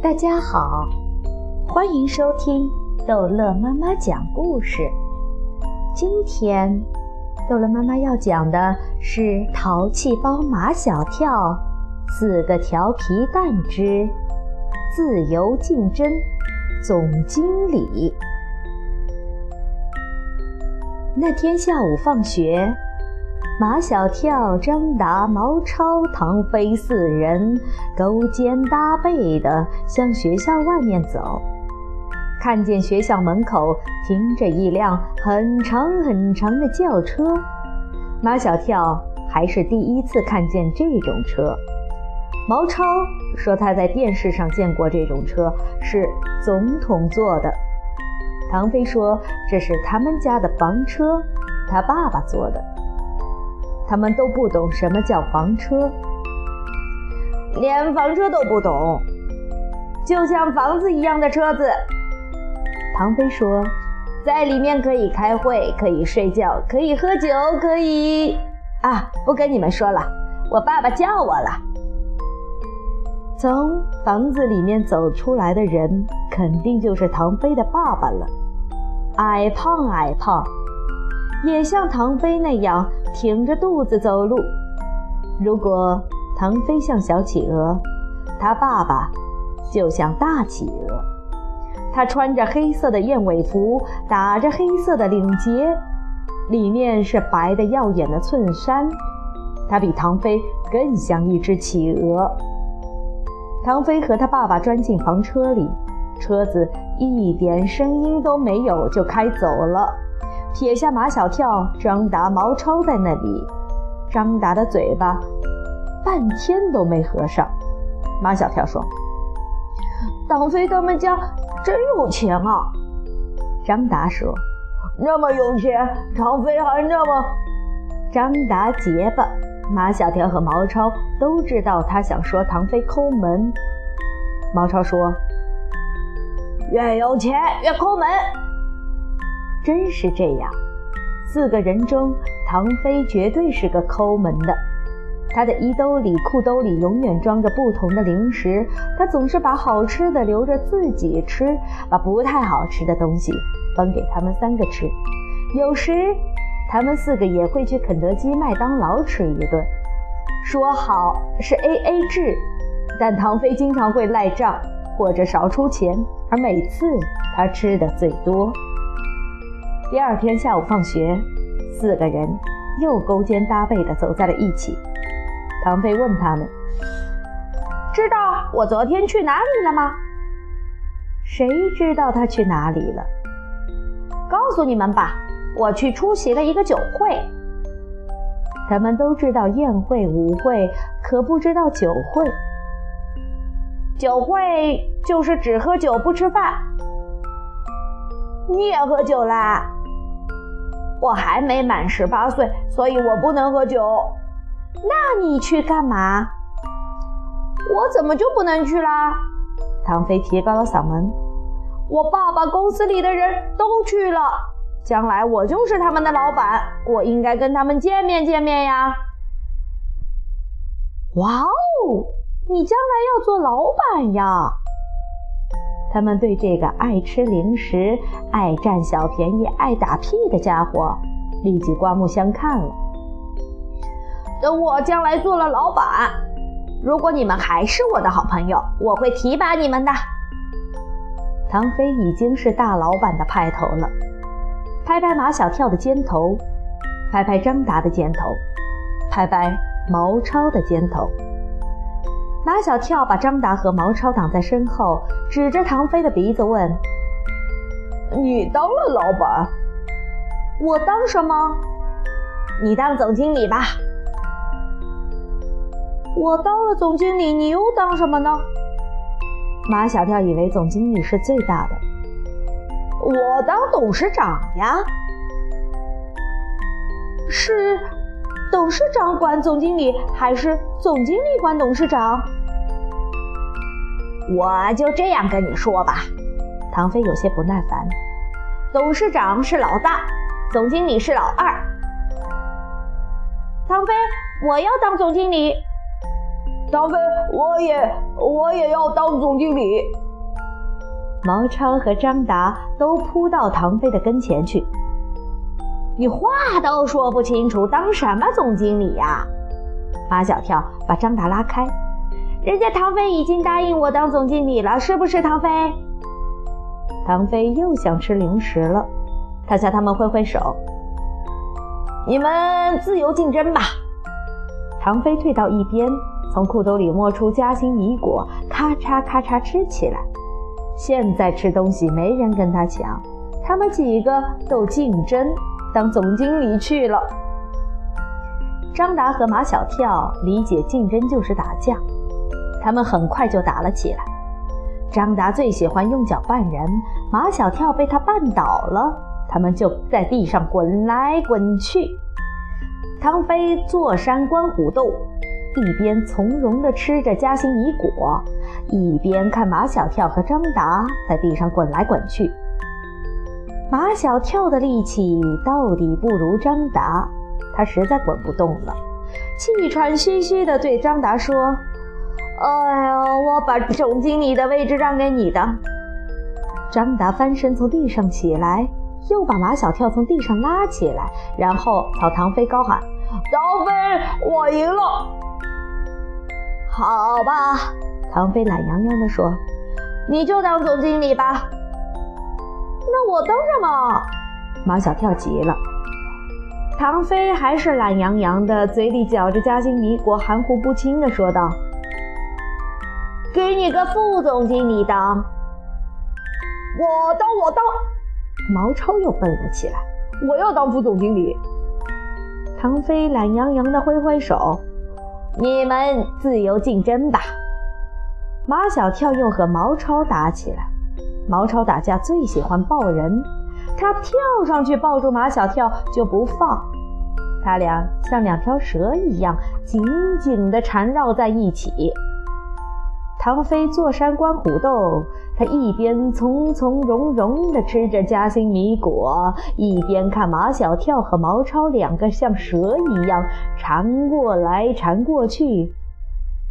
大家好，欢迎收听逗乐妈妈讲故事。今天，逗乐妈妈要讲的是《淘气包马小跳四个调皮蛋之自由竞争总经理》。那天下午放学。马小跳、张达、毛超、唐飞四人勾肩搭背地向学校外面走，看见学校门口停着一辆很长很长的轿车。马小跳还是第一次看见这种车。毛超说他在电视上见过这种车，是总统坐的。唐飞说这是他们家的房车，他爸爸坐的。他们都不懂什么叫房车，连房车都不懂，就像房子一样的车子。唐飞说，在里面可以开会，可以睡觉，可以喝酒，可以……啊，不跟你们说了，我爸爸叫我了。从房子里面走出来的人，肯定就是唐飞的爸爸了，矮胖矮胖。也像唐飞那样挺着肚子走路。如果唐飞像小企鹅，他爸爸就像大企鹅。他穿着黑色的燕尾服，打着黑色的领结，里面是白的耀眼的衬衫。他比唐飞更像一只企鹅。唐飞和他爸爸钻进房车里，车子一点声音都没有就开走了。撇下马小跳、张达、毛超在那里，张达的嘴巴半天都没合上。马小跳说：“唐飞他们家真有钱啊！”张达说：“那么有钱，唐飞还那么……”张达结巴，马小跳和毛超都知道他想说唐飞抠门。毛超说：“越有钱越抠门。”真是这样，四个人中，唐飞绝对是个抠门的。他的衣兜里、裤兜里永远装着不同的零食，他总是把好吃的留着自己吃，把不太好吃的东西分给他们三个吃。有时，他们四个也会去肯德基、麦当劳吃一顿，说好是 A A 制，但唐飞经常会赖账或者少出钱，而每次他吃的最多。第二天下午放学，四个人又勾肩搭背地走在了一起。唐飞问他们：“知道我昨天去哪里了吗？”“谁知道他去哪里了？”“告诉你们吧，我去出席了一个酒会。”他们都知道宴会、舞会，可不知道酒会。酒会就是只喝酒不吃饭。你也喝酒啦？我还没满十八岁，所以我不能喝酒。那你去干嘛？我怎么就不能去啦？唐飞提高了嗓门。我爸爸公司里的人都去了，将来我就是他们的老板，我应该跟他们见面见面呀。哇哦，你将来要做老板呀！他们对这个爱吃零食、爱占小便宜、爱打屁的家伙立即刮目相看了。等我将来做了老板，如果你们还是我的好朋友，我会提拔你们的。唐飞已经是大老板的派头了，拍拍马小跳的肩头，拍拍张达的肩头，拍拍毛超的肩头。马小跳把张达和毛超挡在身后，指着唐飞的鼻子问：“你当了老板？我当什么？你当总经理吧。我当了总经理，你又当什么呢？”马小跳以为总经理是最大的，我当董事长呀。是。董事长管总经理，还是总经理管董事长？我就这样跟你说吧。唐飞有些不耐烦。董事长是老大，总经理是老二。唐飞，我要当总经理。唐飞，我也我也要当总经理。毛超和张达都扑到唐飞的跟前去。你话都说不清楚，当什么总经理呀？马小跳把张达拉开。人家唐飞已经答应我当总经理了，是不是？唐飞。唐飞又想吃零食了，他向他们挥挥手：“你们自由竞争吧。”唐飞退到一边，从裤兜里摸出夹心米果，咔嚓咔嚓吃起来。现在吃东西没人跟他抢，他们几个都竞争当总经理去了。张达和马小跳理解竞争就是打架，他们很快就打了起来。张达最喜欢用脚绊人，马小跳被他绊倒了，他们就在地上滚来滚去。唐飞坐山观虎斗，一边从容地吃着夹心米果，一边看马小跳和张达在地上滚来滚去。马小跳的力气到底不如张达，他实在滚不动了，气喘吁吁地对张达说：“哎呀，我把总经理的位置让给你的。”张达翻身从地上起来。又把马小跳从地上拉起来，然后朝唐飞高喊：“唐飞，我赢了！”好吧，唐飞懒洋洋地说：“你就当总经理吧。”那我当什么？马小跳急了。唐飞还是懒洋洋的，嘴里嚼着夹心米果，含糊不清地说道：“给你个副总经理当。”我当，我当。毛超又蹦了起来，我要当副总经理。唐飞懒洋洋的挥挥手：“你们自由竞争吧。”马小跳又和毛超打起来。毛超打架最喜欢抱人，他跳上去抱住马小跳就不放，他俩像两条蛇一样紧紧地缠绕在一起。唐飞坐山观虎斗，他一边从从容容地吃着夹心米果，一边看马小跳和毛超两个像蛇一样缠过来缠过去。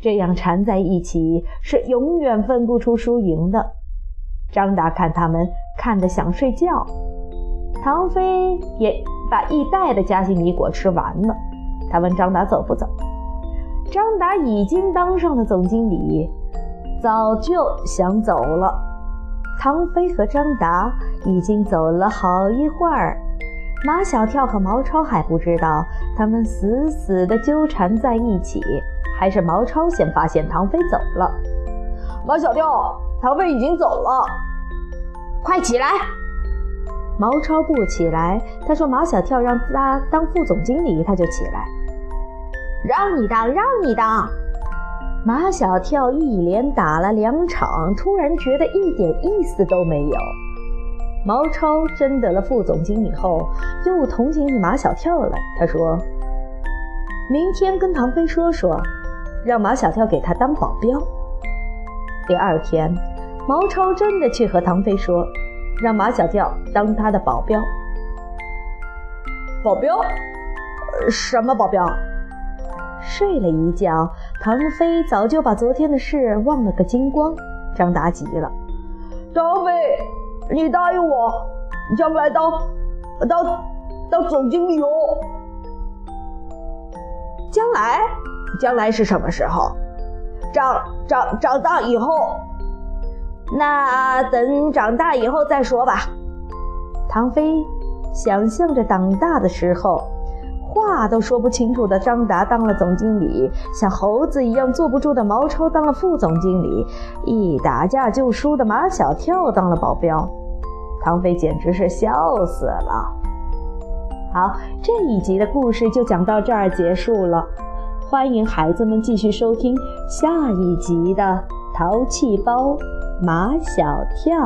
这样缠在一起是永远分不出输赢的。张达看他们看得想睡觉，唐飞也把一袋的夹心米果吃完了。他问张达走不走？张达已经当上了总经理。早就想走了。唐飞和张达已经走了好一会儿，马小跳和毛超还不知道，他们死死地纠缠在一起。还是毛超先发现唐飞走了。马小跳，唐飞已经走了，快起来！毛超不起来，他说马小跳让他当副总经理，他就起来。让你当，让你当。马小跳一连打了两场，突然觉得一点意思都没有。毛超争得了副总经理后，又同情起马小跳来。他说：“明天跟唐飞说说，让马小跳给他当保镖。”第二天，毛超真的去和唐飞说，让马小跳当他的保镖。保镖？什么保镖？睡了一觉，唐飞早就把昨天的事忘了个精光。张达急了：“唐飞，你答应我，将来当当当总经理哦。将来，将来是什么时候？长长长大以后？那等长大以后再说吧。”唐飞想象着长大的时候。话都说不清楚的张达当了总经理，像猴子一样坐不住的毛超当了副总经理，一打架就输的马小跳当了保镖，唐飞简直是笑死了。好，这一集的故事就讲到这儿结束了，欢迎孩子们继续收听下一集的《淘气包马小跳》。